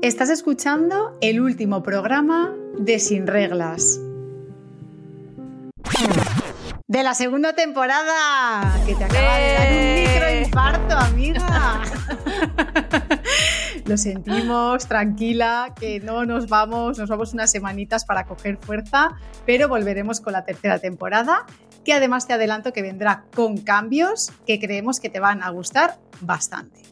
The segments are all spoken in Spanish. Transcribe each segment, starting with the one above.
Estás escuchando el último programa de Sin Reglas. De la segunda temporada, que te acaba de dar un ¡Eh! microinfarto, amiga. Lo sentimos, tranquila, que no nos vamos, nos vamos unas semanitas para coger fuerza, pero volveremos con la tercera temporada, que además te adelanto que vendrá con cambios que creemos que te van a gustar bastante.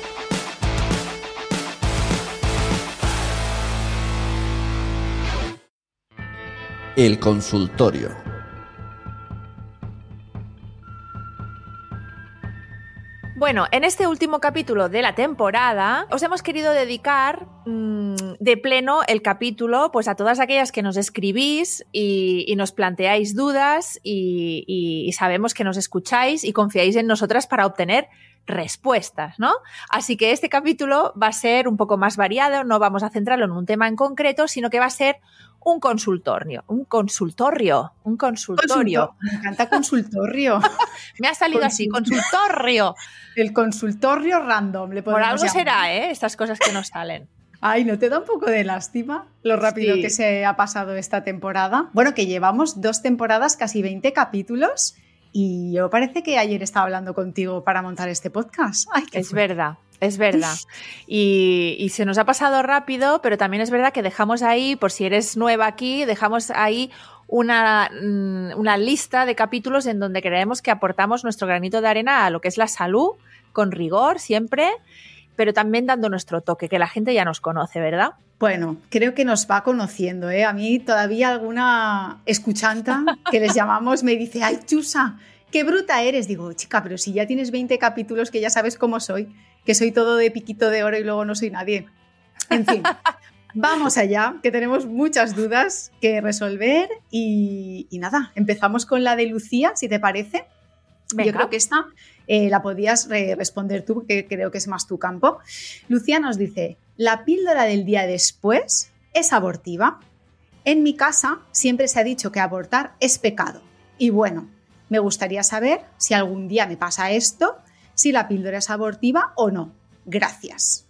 El consultorio. Bueno, en este último capítulo de la temporada os hemos querido dedicar mmm, de pleno el capítulo pues a todas aquellas que nos escribís y, nos planteáis dudas y, y, y sabemos que nos escucháis y confiáis en nosotras para obtener respuestas, ¿no? Así que este capítulo va a ser un poco más variado, no vamos a centrarlo en un tema en concreto, sino que va a ser un consultorio, un consultorio, un consultorio. Me encanta consultorio. Me ha salido así, consultorio. El consultorio random. Le Por algo llamar. será, ¿eh? Estas cosas que nos salen. Ay, ¿no te da un poco de lástima lo rápido Sí. que se ha pasado esta temporada? Bueno, que llevamos dos temporadas, casi 20 capítulos, y yo parece que ayer estaba hablando contigo para montar este podcast. Ay, Es verdad, es verdad. Y, y se nos ha pasado rápido, pero también es verdad que dejamos ahí, por si eres nueva aquí, dejamos ahí una, mm, una lista de capítulos en donde creemos que aportamos nuestro granito de arena a lo que es la salud, con rigor siempre, pero también dando nuestro toque, que la gente ya nos conoce, ¿verdad? Bueno, creo que nos va conociendo, ¿eh? A mí todavía alguna escuchanta que les llamamos me dice, ay, Chusa, qué bruta eres. Digo, chica, pero si ya tienes 20 capítulos que ya sabes cómo soy, que soy todo de piquito de oro y luego no soy nadie. En fin, vamos allá, que tenemos muchas dudas que resolver y, y nada, empezamos con la de Lucía, si te parece. Yo creo que esta eh, la podías re- responder tú, que creo que es más tu campo. Lucía nos dice, ¿la píldora del día después es abortiva? En mi casa siempre se ha dicho que abortar es pecado. Y bueno, me gustaría saber si algún día me pasa esto, si la píldora es abortiva o no. Gracias.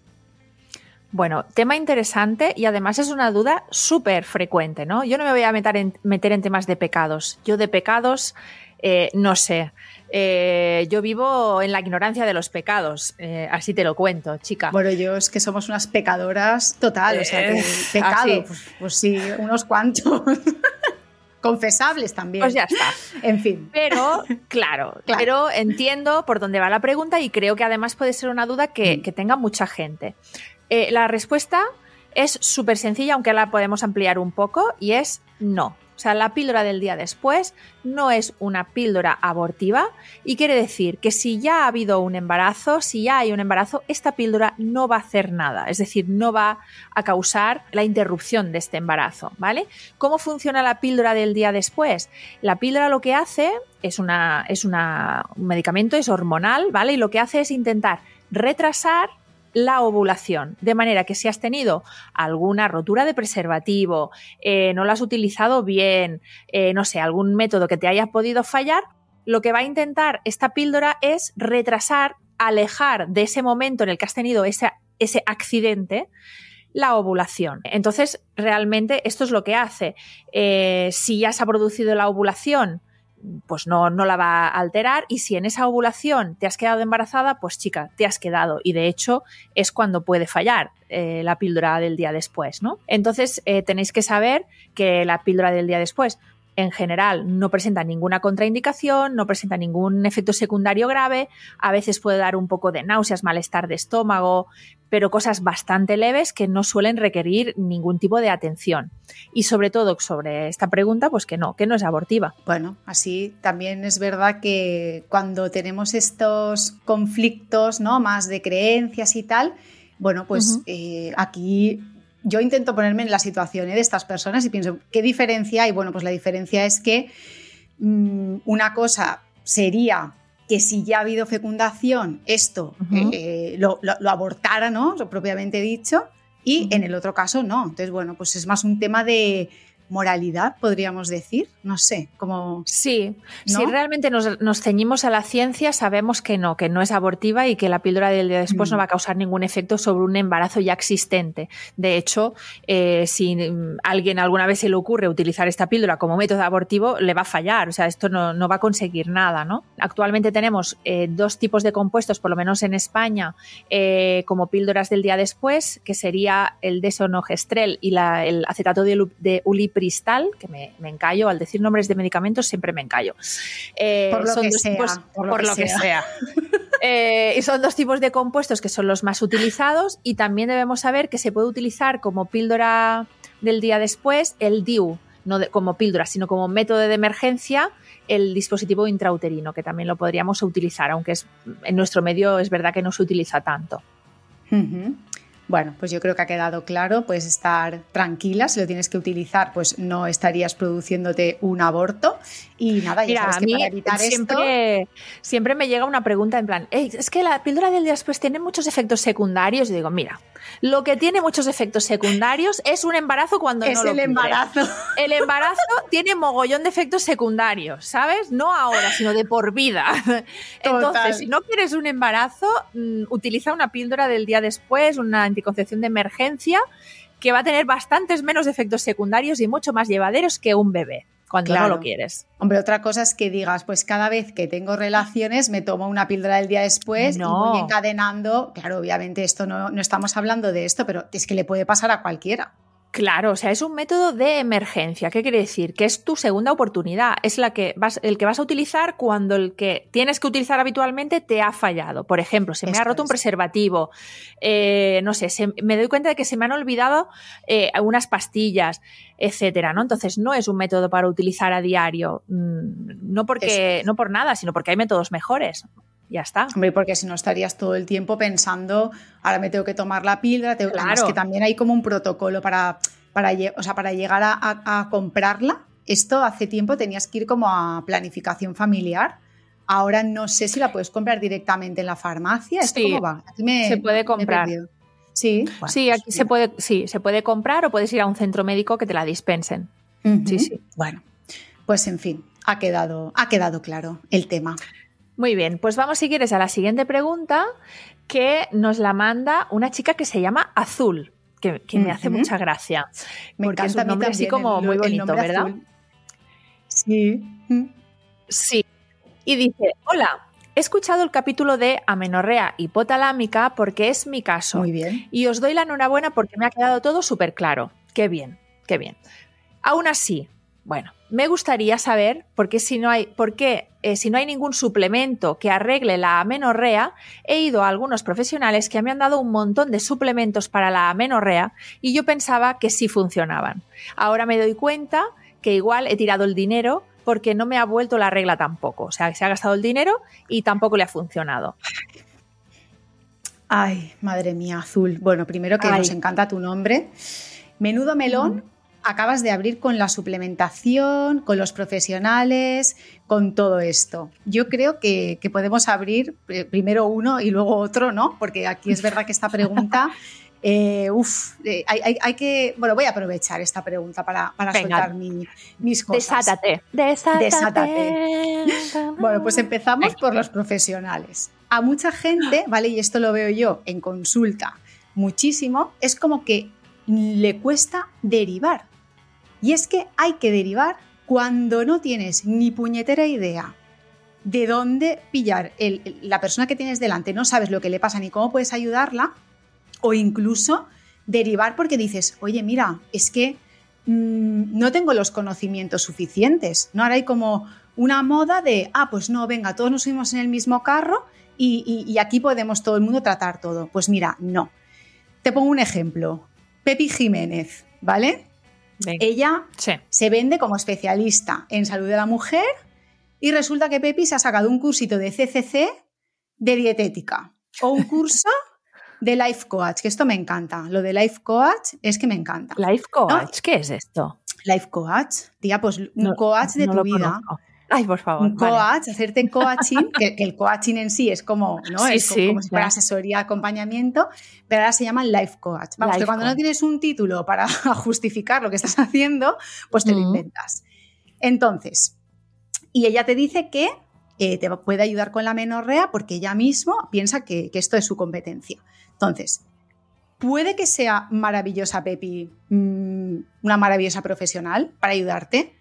Bueno, tema interesante y además es una duda súper frecuente, ¿no? Yo no me voy a meter en, meter en temas de pecados. Yo de pecados eh, no sé. Eh, yo vivo en la ignorancia de los pecados, eh, así te lo cuento, chica. Bueno, yo es que somos unas pecadoras total, o sea, que pecado, pues, pues sí, unos cuantos. Confesables también. Pues ya está. En fin. Pero, claro, Claro. pero entiendo por dónde va la pregunta y creo que además puede ser una duda que, Mm. que tenga mucha gente. Eh, la respuesta es súper sencilla, aunque la podemos ampliar un poco, y es no. O sea, la píldora del día después no es una píldora abortiva y quiere decir que si ya ha habido un embarazo, si ya hay un embarazo, esta píldora no va a hacer nada, es decir, no va a causar la interrupción de este embarazo, ¿vale? ¿Cómo funciona la píldora del día después? La píldora lo que hace es, una, es una, un medicamento, es hormonal, ¿vale? Y lo que hace es intentar retrasar la ovulación, de manera que si has tenido alguna rotura de preservativo, eh, no lo has utilizado bien, eh, no sé, algún método que te haya podido fallar, lo que va a intentar esta píldora es retrasar, alejar de ese momento en el que has tenido ese, ese accidente la ovulación. Entonces, realmente esto es lo que hace. Eh, si ya se ha producido la ovulación, pues no, no la va a alterar y si en esa ovulación te has quedado embarazada, pues chica, te has quedado y de hecho es cuando puede fallar eh, la píldora del día después, ¿no? Entonces eh, tenéis que saber que la píldora del día después en general no presenta ninguna contraindicación, no presenta ningún efecto secundario grave, a veces puede dar un poco de náuseas, malestar de estómago, pero cosas bastante leves que no suelen requerir ningún tipo de atención. Y sobre todo sobre esta pregunta, pues que no, que no es abortiva. Bueno, así también es verdad que cuando tenemos estos conflictos, ¿no? Más de creencias y tal, bueno, pues eh, aquí yo intento ponerme en la situación ¿eh? de estas personas y pienso, ¿qué diferencia hay? Bueno, pues la diferencia es que mm, una cosa sería que si ya ha habido fecundación, esto eh, lo, lo, lo, abortara, ¿no? Propiamente dicho, y en el otro caso no. Entonces, bueno, pues es más un tema de moralidad, podríamos decir. No sé, como... Sí, si realmente nos, ceñimos a la ciencia, sabemos que no, que no es abortiva y que la píldora del día después no mm. va a causar ningún efecto sobre un embarazo ya existente. De hecho, eh, si alguien alguna vez se le ocurre utilizar esta píldora como método abortivo, le va a fallar. O sea, esto no, va a conseguir nada, ¿no? Actualmente tenemos eh, dos tipos de compuestos, por lo menos en España, eh, como píldoras del día después, que sería el desonogestrel y el acetato de, de cristal, que me, me, encallo, al decir nombres de medicamentos siempre me encallo. Eh, por lo que sea. por, lo, que, sea. Eh, y son dos tipos de compuestos que son los más utilizados y también debemos saber que se puede utilizar como píldora del día después el DIU, no como píldora, sino como método de emergencia el dispositivo intrauterino, que también lo podríamos utilizar, aunque es, en nuestro medio es verdad que no se utiliza tanto. Bueno, pues yo creo que ha quedado claro, puedes estar tranquila, si lo tienes que utilizar, pues no estarías produciéndote un aborto y nada, ya sabes que para evitar siempre, esto... Siempre me llega una pregunta en plan, es que la píldora del día después tiene muchos efectos secundarios y digo, mira, lo que tiene muchos efectos secundarios es un embarazo cuando es no el embarazo. El embarazo tiene mogollón de efectos secundarios, ¿sabes? No ahora, sino de por vida. Entonces, si no quieres un embarazo, mm, utiliza una píldora del día después, una concepción de emergencia que va a tener bastantes menos efectos secundarios y mucho más llevaderos que un bebé cuando no lo quieres. Hombre, otra cosa es que digas, pues cada vez que tengo relaciones me tomo una píldora del día después y voy encadenando. Claro, obviamente esto no, no estamos hablando de esto, pero es que le puede pasar a cualquiera. Claro, o sea, es un método de emergencia. ¿Qué quiere decir? Que es tu segunda oportunidad. Es la que vas, el que vas a utilizar cuando el que tienes que utilizar habitualmente te ha fallado. Por ejemplo, se me ha roto un preservativo, eh, no sé, me doy cuenta de que se me han olvidado eh, unas pastillas, etcétera, ¿no? Entonces no es un método para utilizar a diario, mm, no porque, no por nada, sino porque hay métodos mejores ya está. Hombre, porque si no estarías todo el tiempo pensando, ahora me tengo que tomar la píldora, tengo... claro. que también hay como un protocolo para, para, o sea, para llegar a, comprarla. Esto hace tiempo tenías que ir como a planificación familiar. Ahora no sé si la puedes comprar directamente en la farmacia. ¿Esto cómo va? se puede comprar. Sí, sí, aquí se puede, sí, se puede comprar o puedes ir a un centro médico que te la dispensen. Sí, sí. Bueno, pues en fin, ha quedado, ha quedado claro el tema. Muy bien, pues vamos si quieres a la siguiente pregunta que nos la manda una chica que se llama Azul, que, me hace mucha gracia. Me porque encanta es un nombre así como muy bonito, ¿verdad? Sí. Sí. Y dice, hola, he escuchado el capítulo de amenorrea hipotalámica porque es mi caso. Muy bien. Y os doy la enhorabuena porque me ha quedado todo súper claro. Qué bien, qué bien. Aún así, bueno, me gustaría saber por qué si no hay, por qué, eh, si no hay ningún suplemento que arregle la amenorrea, he ido a algunos profesionales que me han dado un montón de suplementos para la amenorrea y yo pensaba que sí funcionaban. Ahora me doy cuenta que igual he tirado el dinero porque no me ha vuelto la regla tampoco. O sea, se ha gastado el dinero y tampoco le ha funcionado. Ay, madre mía, azul. Bueno, primero que nos encanta tu nombre. Menudo melón acabas de abrir con la suplementación, con los profesionales, con todo esto. Yo creo que, podemos abrir eh, primero uno y luego otro, ¿no? Porque aquí es verdad que esta pregunta... Eh, uf, eh, hay, que. Bueno, voy a aprovechar esta pregunta para, soltar mis cosas. Desátate. Desátate. Bueno, pues empezamos por los profesionales. A mucha gente, ¿vale? Y esto lo veo yo en consulta muchísimo, es como que le cuesta derivar. Y es que hay que derivar cuando no tienes ni puñetera idea de dónde pillar la persona que tienes delante, no sabes lo que le pasa ni cómo puedes ayudarla, o incluso derivar porque dices, oye, mira, es que mm, no tengo los conocimientos suficientes. ¿no? Ahora hay como una moda de, ah, pues no, venga, todos nos subimos en el mismo carro y, y aquí podemos todo el mundo tratar todo. Pues mira, no. Te pongo un ejemplo. Pepi Jiménez, ¿vale? Ella se vende como especialista en salud de la mujer y resulta que Pepi se ha sacado un cursito de CCC de dietética o un curso de life coach, que esto me encanta. Lo de life coach es que me encanta. Life coach, ¿qué es esto? Life coach, tía, pues un No, coach de no tu vida. conozco. Ay, por favor. Un vale. coach, hacerte coaching, que, que el coaching en sí es como, ¿no? Sí, es co- sí, como si fuera asesoría, acompañamiento, pero ahora se llama life coach. Vamos, Life que cuando no coach. tienes un título para justificar lo que estás haciendo, pues te lo inventas. Entonces, y ella te dice que eh, te puede ayudar con la menorrea porque ella mismo piensa que, que esto es su competencia. Entonces, puede que sea maravillosa, Pepi, mm, una maravillosa profesional para ayudarte.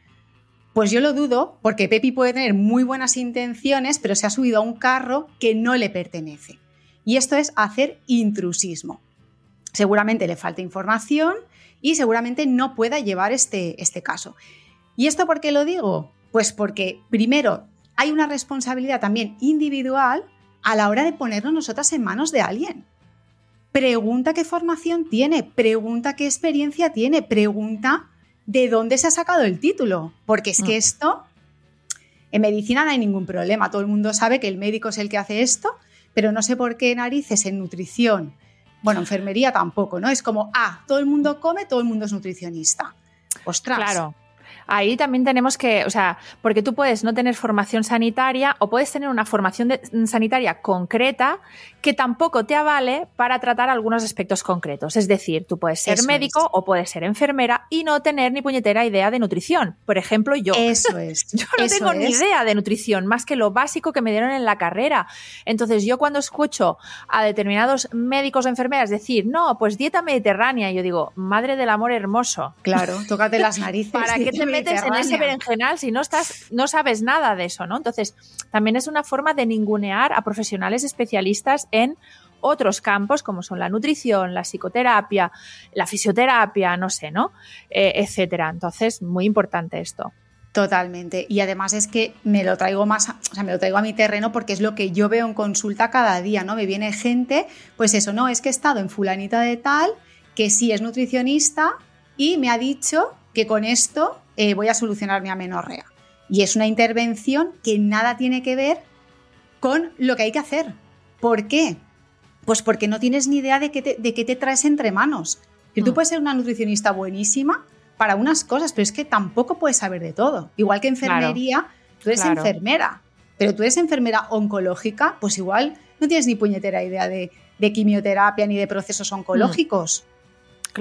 Pues yo lo dudo, porque Pepi puede tener muy buenas intenciones, pero se ha subido a un carro que no le pertenece. Y esto es hacer intrusismo. Seguramente le falta información y seguramente no pueda llevar este, este caso. ¿Y esto por qué lo digo? Pues porque, primero, hay una responsabilidad también individual a la hora de ponernos nosotras en manos de alguien. Pregunta qué formación tiene, pregunta qué experiencia tiene, pregunta de dónde se ha sacado el título. Porque es que Mm. esto, en medicina no hay ningún problema. Todo el mundo sabe que el médico es el que hace esto, pero no sé por qué narices en nutrición. Bueno, enfermería tampoco, ¿no? Es como, ah, todo el mundo come, todo el mundo es nutricionista. Ostras. Claro. Ahí también tenemos que, o sea, porque tú puedes no tener formación sanitaria o puedes tener una formación de- sanitaria concreta que tampoco te avale para tratar algunos aspectos concretos. Es decir, tú puedes ser Eso médico es. o puedes ser enfermera y no tener ni puñetera idea de nutrición. Por ejemplo, yo. Eso es. Yo no eso tengo ni idea de nutrición, más que lo básico que me dieron en la carrera. Entonces, yo cuando escucho a determinados médicos o enfermeras decir, no, pues dieta mediterránea, yo digo, madre del amor hermoso. Claro, tócate las narices. ¿Para qué te metes en ese berenjenal si no estás, no sabes nada de eso, ¿no? Entonces, también es una forma de ningunear a profesionales especialistas en otros campos como son la nutrición, la psicoterapia, la fisioterapia, no sé, ¿no? Eh, etcétera. Entonces, muy importante esto. Totalmente. Y además es que me lo traigo más, a- o sea, me lo traigo a mi terreno porque es lo que yo veo en consulta cada día, ¿no? Me viene gente, pues eso, no, es que he estado en fulanita de tal, que sí es nutricionista y me ha dicho que con esto eh, voy a solucionar mi amenorrea. Y es una intervención que nada tiene que ver con lo que hay que hacer. ¿Por qué? Pues porque no tienes ni idea de qué te, de qué te traes entre manos. Que tú Mm. puedes ser una nutricionista buenísima para unas cosas, pero es que tampoco puedes saber de todo. Igual que enfermería, tú eres claro. enfermera, pero tú eres enfermera oncológica, pues igual no tienes ni puñetera idea de, de quimioterapia ni de procesos oncológicos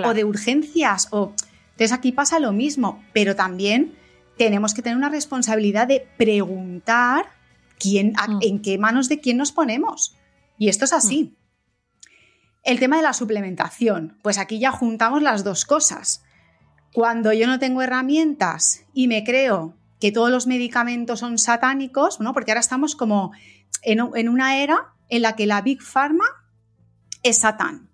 o de urgencias. O... Entonces aquí pasa lo mismo, pero también tenemos que tener una responsabilidad de preguntar quién, a- Mm. en qué manos de quién nos ponemos. Y esto es así. El tema de la suplementación, pues aquí ya juntamos las dos cosas. Cuando yo no tengo herramientas y me creo que todos los medicamentos son satánicos, ¿no? porque ahora estamos como en, una era en la que la Big Pharma es Satán,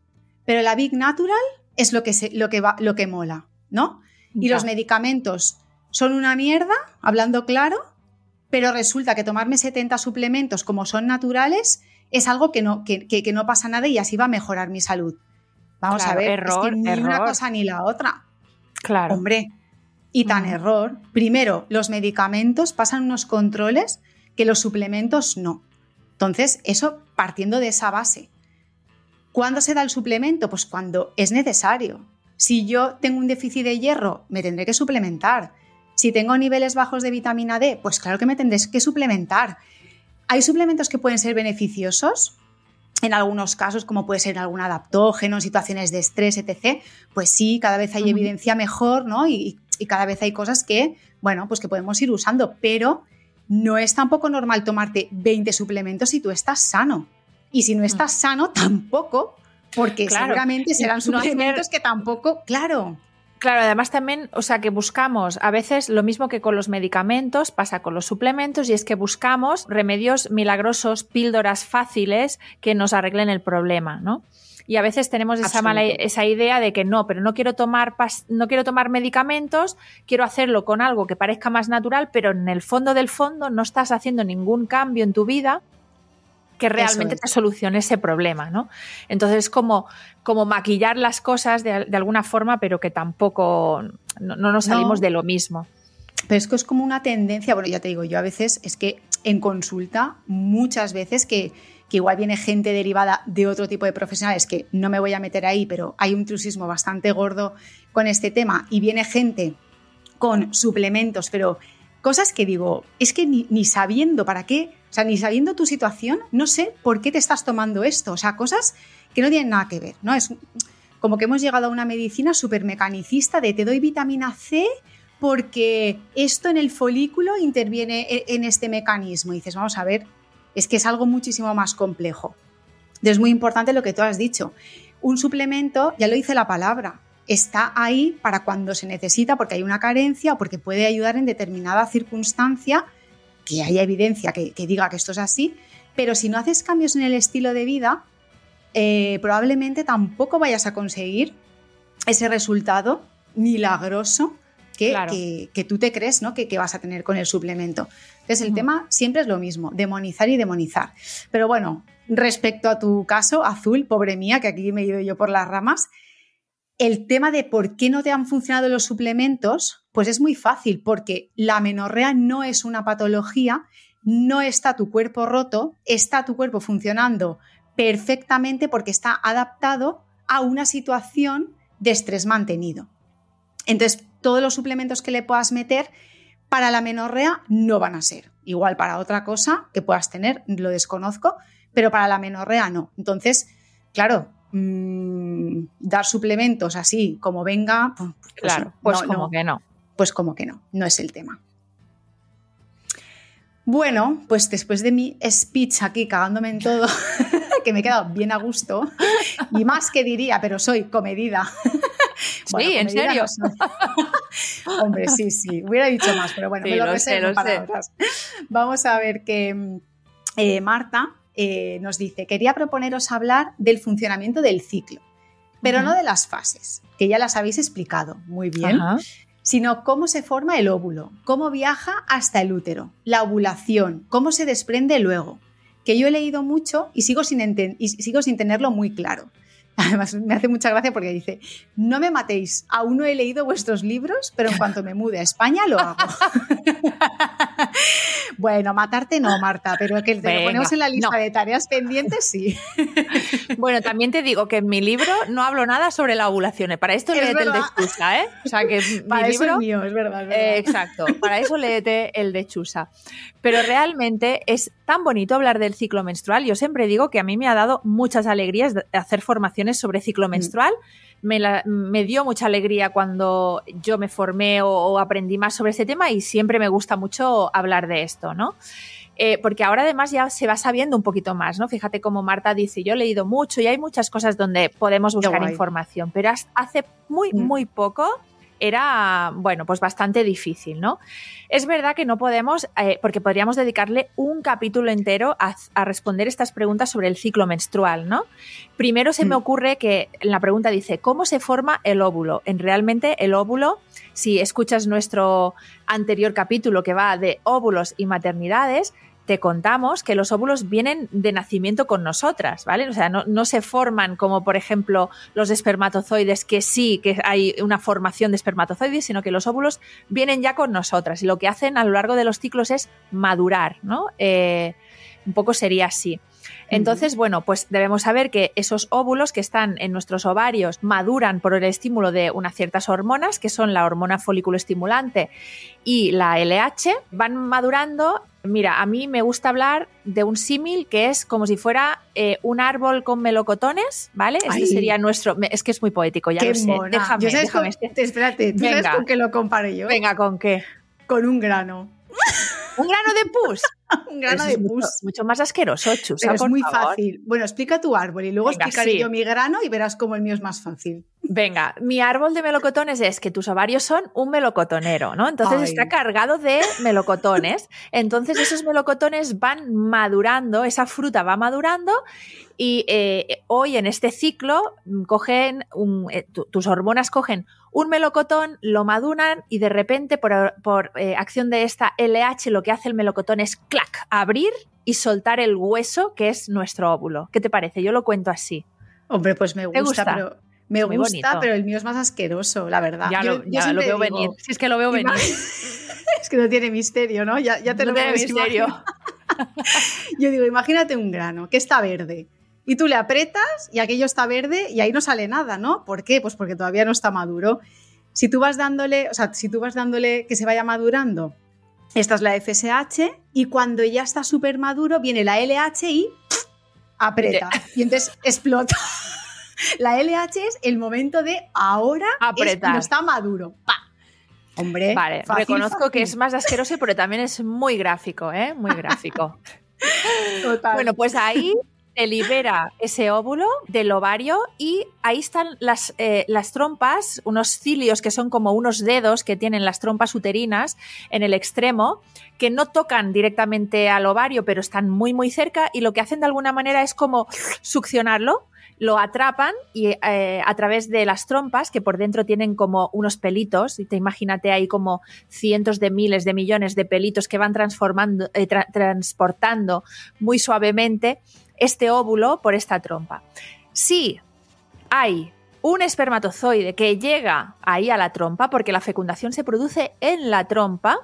pero la Big Natural es lo que, se- lo que, va, lo que mola, ¿no? Y Ya. los medicamentos son una mierda, hablando claro, pero resulta que tomarme 70 suplementos como son naturales es algo que no, que, que- que no pasa nada y así va a mejorar mi salud. Vamos Claro, a ver, error, es que ni una cosa ni la otra. Claro. Hombre, y tan error. Primero, los medicamentos pasan unos controles que los suplementos no. Entonces, eso partiendo de esa base. ¿Cuándo se da el suplemento? Pues cuando es necesario. Si yo tengo un déficit de hierro, me tendré que suplementar. Si tengo niveles bajos de vitamina D, pues claro que me tendré que suplementar. ¿Hay suplementos que pueden ser beneficiosos? En algunos casos, como puede ser algún adaptógeno, en situaciones de estrés, etc. Pues sí, cada vez hay evidencia mejor, ¿no? Y, y cada vez hay cosas que, bueno, pues que podemos ir usando, pero no es tampoco normal tomarte 20 suplementos si tú estás sano. Y si no estás sano, tampoco, porque Claro. seguramente serán No suplementos que tampoco, claro. Claro, además también, o sea, que buscamos a veces lo mismo que con los medicamentos, pasa con los suplementos, y es que buscamos remedios milagrosos, píldoras fáciles que nos arreglen el problema, ¿no? Y a veces tenemos esa mala esa idea de que no, pero no quiero tomar no quiero tomar medicamentos, quiero hacerlo con algo que parezca más natural, pero en el fondo del fondo no estás haciendo ningún cambio en tu vida que realmente es. te solucione ese problema, ¿no? Entonces es como, como maquillar las cosas de, de alguna forma, pero que tampoco no, no nos salimos No. de lo mismo. Pero es que es como una tendencia, bueno, ya te digo, yo a veces es que en consulta muchas veces que, que igual viene gente derivada de otro tipo de profesionales, que no me voy a meter ahí, pero hay un intrusismo bastante gordo con este tema, y viene gente con suplementos, pero cosas que digo, es que ni, sabiendo para qué, o sea, ni sabiendo tu situación, no sé por qué te estás tomando esto, o sea, cosas que no tienen nada que ver, ¿no? Es como que hemos llegado a una medicina súper mecanicista de te doy vitamina C porque esto en el folículo interviene e, en este mecanismo. Y dices, vamos a ver, es que es algo muchísimo más complejo. Es muy importante lo que tú has dicho. Un suplemento, ya lo dice la palabra, está ahí para cuando se necesita porque hay una carencia o porque puede ayudar en determinada circunstancia, que haya evidencia que, que diga que esto es así, pero si no haces cambios en el estilo de vida, eh, probablemente tampoco vayas a conseguir ese resultado milagroso que, Claro. que- que tú te crees ¿no? que, que vas a tener con el suplemento. Entonces, el tema siempre es lo mismo, demonizar y demonizar. Pero bueno, respecto a tu caso, Azul, pobre mía, que aquí me he ido yo por las ramas, el tema de por qué no te han funcionado los suplementos, pues es muy fácil, porque la menorrea no es una patología, no está tu cuerpo roto, está tu cuerpo funcionando perfectamente porque está adaptado a una situación de estrés mantenido. Entonces, todos los suplementos que le puedas meter para la menorrea no van a ser. Igual para otra cosa que puedas tener, lo desconozco, pero para la menorrea no. Entonces, claro, mm, dar suplementos así como venga, pues, Claro, no, pues no, como no. que no. Pues como que no, no es el tema. Bueno, pues después de mi speech aquí cagándome en todo, que me he quedado bien a gusto, y más que diría, pero soy comedida. Sí, ¿en serio? no. Hombre, sí, sí, hubiera dicho más, pero bueno, Sí, me lo, lo sé, lo sé. Vamos a ver que eh, Marta eh, nos dice, quería proponeros hablar del funcionamiento del ciclo, pero no de las fases, que ya las habéis explicado muy bien sino cómo se forma el óvulo, cómo viaja hasta el útero, la ovulación, cómo se desprende luego, que yo he leído mucho y sigo sin, y sigo sin tenerlo muy claro. Además, me hace mucha gracia porque dice, no me matéis, aún no he leído vuestros libros, pero en cuanto me mude a España lo hago. bueno, matarte no, Marta, pero que te lo ponemos en la lista no. de tareas pendientes, sí. Bueno, también te digo que en mi libro no hablo nada sobre la ovulación. ¿eh? Para esto Es léete el de. Chusa, ¿eh? O sea que Para mi eso libro... es mío, es verdad. es verdad. Eh, exacto, para eso léete el de Chusa. Pero realmente es tan bonito hablar del ciclo menstrual. Yo siempre digo que a mí me ha dado muchas alegrías hacer formaciones sobre ciclo menstrual. Me, la- me dio mucha alegría cuando yo me formé o, o aprendí más sobre este tema y siempre me gusta mucho hablar de esto, ¿no? Eh, porque ahora además ya se va sabiendo un poquito más, ¿no? Fíjate como Marta dice, yo he leído mucho y hay muchas cosas donde podemos buscar información, pero hace muy, Mm. muy poco era, bueno, pues bastante difícil, ¿no? Es verdad que no podemos, eh, porque podríamos dedicarle un capítulo entero a, a responder estas preguntas sobre el ciclo menstrual, ¿no? Primero se me Mm. ocurre que la pregunta dice, ¿cómo se forma el óvulo? En realmente el óvulo, si escuchas nuestro anterior capítulo que va de óvulos y maternidades, te contamos que los óvulos vienen de nacimiento con nosotras, ¿vale? O sea, no, no se forman como, por ejemplo, los espermatozoides, que sí que hay una formación de espermatozoides, sino que los óvulos vienen ya con nosotras y lo que hacen a lo largo de los ciclos es madurar, ¿no? Eh, un poco sería así. Entonces, bueno, pues debemos saber que esos óvulos que están en nuestros ovarios maduran por el estímulo de unas ciertas hormonas, que son la hormona folículo estimulante y la LH, van madurando. Mira, a mí me gusta hablar de un símil que es como si fuera eh, un árbol con melocotones, ¿vale? Este Ay. sería nuestro. Es que es muy poético, ya Qué lo sé. mona. Déjame, Yo sabes déjame. con- espérate, ¿tú sabes Venga. con qué lo comparo yo? Venga, ¿con qué? Con un grano. ¿Un grano de pus? Un grano Eso de mucho, pus. mucho más asqueroso, Chusa, Pero es muy favor. fácil. Bueno, explica tu árbol y luego Venga, explicaré sí. yo mi grano y verás cómo el mío es más fácil. Venga, mi árbol de melocotones es que tus ovarios son un melocotonero, ¿no? Entonces Ay. está cargado de melocotones. Entonces esos melocotones van madurando, esa fruta va madurando y eh, hoy en este ciclo cogen, un- eh, tu- tus hormonas cogen un melocotón, lo maduran y de repente por, por, eh, acción de esta LH lo que hace el melocotón es clac, abrir y soltar el hueso que es nuestro óvulo. ¿Qué te parece? Yo lo cuento así. Hombre, pues me ¿Te gusta, gusta? pero me Muy gusta, bonito. pero el mío es más asqueroso, la verdad. Ya, Yo- lo, yo veo digo, venir. Si es que lo veo venir. es que no tiene misterio, ¿no? Ya, ya te No lo puedes misterio. Yo digo, imagínate un grano que está verde y tú le aprietas y aquello está verde y ahí no sale nada, ¿no? ¿Por qué? Pues porque todavía no está maduro. Si tú vas dándole, o sea, si tú vas dándole que se vaya madurando, esta es la FSH y cuando ya está súper maduro viene la LH y aprieta y entonces explota. La LH es el momento de ahora es Apretar. cuando está maduro. ¡Pa! Hombre, Vale, fácil, reconozco que es más asqueroso, pero también es muy gráfico, ¿eh? Muy gráfico. Total. Bueno, pues ahí se libera ese óvulo del ovario y ahí están las, eh, las trompas, unos cilios que son como unos dedos que tienen las trompas uterinas en el extremo, que no tocan directamente al ovario, pero están muy, muy cerca y lo que hacen de alguna manera es como succionarlo. Lo atrapan y eh, a través de las trompas, que por dentro tienen como unos pelitos, y te imagínate ahí como cientos de miles de millones de pelitos que van transformando, eh, tra- transportando muy suavemente este óvulo por esta trompa. Si hay un espermatozoide que llega ahí a la trompa, porque la fecundación se produce en la trompa,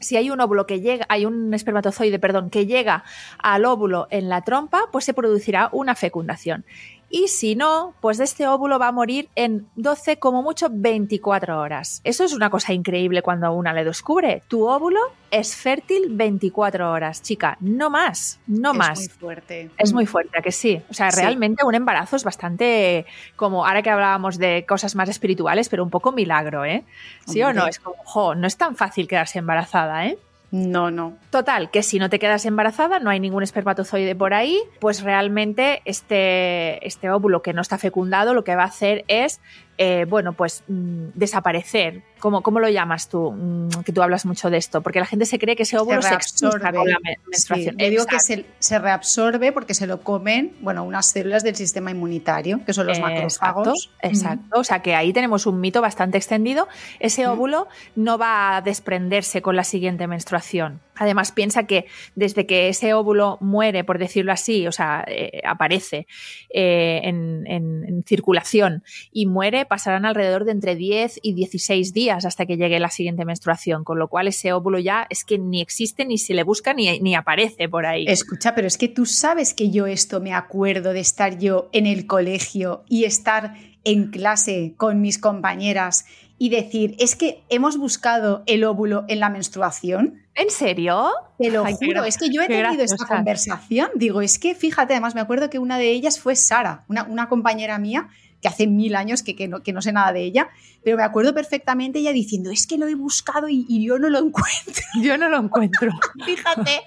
si hay un óvulo que llega, hay un espermatozoide, perdón, que llega al óvulo en la trompa, pues se producirá una fecundación. Y si no, pues este óvulo va a morir en 12, como mucho 24 horas. Eso es una cosa increíble cuando una le descubre. Tu óvulo es fértil 24 horas, chica, no más, no es más. muy fuerte. Es muy fuerte, ¿a que sí. O sea, Sí. realmente un embarazo es bastante como, ahora que hablábamos de cosas más espirituales, pero un poco milagro, ¿eh? ¿Sí o no? Es como, jo, no es tan fácil quedarse embarazada, ¿eh? No, no. Total, que si no te quedas embarazada, no hay ningún espermatozoide por ahí, pues realmente este, este óvulo que no está fecundado lo que va a hacer es, eh, bueno, pues mm, desaparecer. ¿Cómo, ¿Cómo lo llamas tú? Mm, que tú hablas mucho de esto, porque la gente se cree que ese óvulo se, reabsorbe. con la me- menstruación. Sí, yo digo que se, se reabsorbe porque se lo comen, bueno, unas células del sistema inmunitario, que son los macrófagos. Exacto, exacto. O sea que ahí tenemos un mito bastante extendido. Ese óvulo no va a desprenderse con la siguiente menstruación. Además, piensa que desde que ese óvulo muere, por decirlo así, o sea, eh, aparece eh, en, en- en circulación y muere, pasarán alrededor de entre 10 y 16 días hasta que llegue la siguiente menstruación, con lo cual ese óvulo ya es que ni existe, ni se le busca, ni, ni aparece por ahí. Escucha, pero es que tú sabes que yo esto me acuerdo de estar yo en el colegio y estar en clase con mis compañeras y decir, es que hemos buscado el óvulo en la menstruación. ¿En serio? Te lo Ay, juro, es que yo he tenido esta conversación. Digo, es que fíjate, además me acuerdo que una de ellas fue Sara, una, una compañera mía que hace mil años que, que no, que no sé nada de ella, pero me acuerdo perfectamente ella diciendo, es que lo he buscado y, y yo no lo encuentro. Yo no lo encuentro. Fíjate.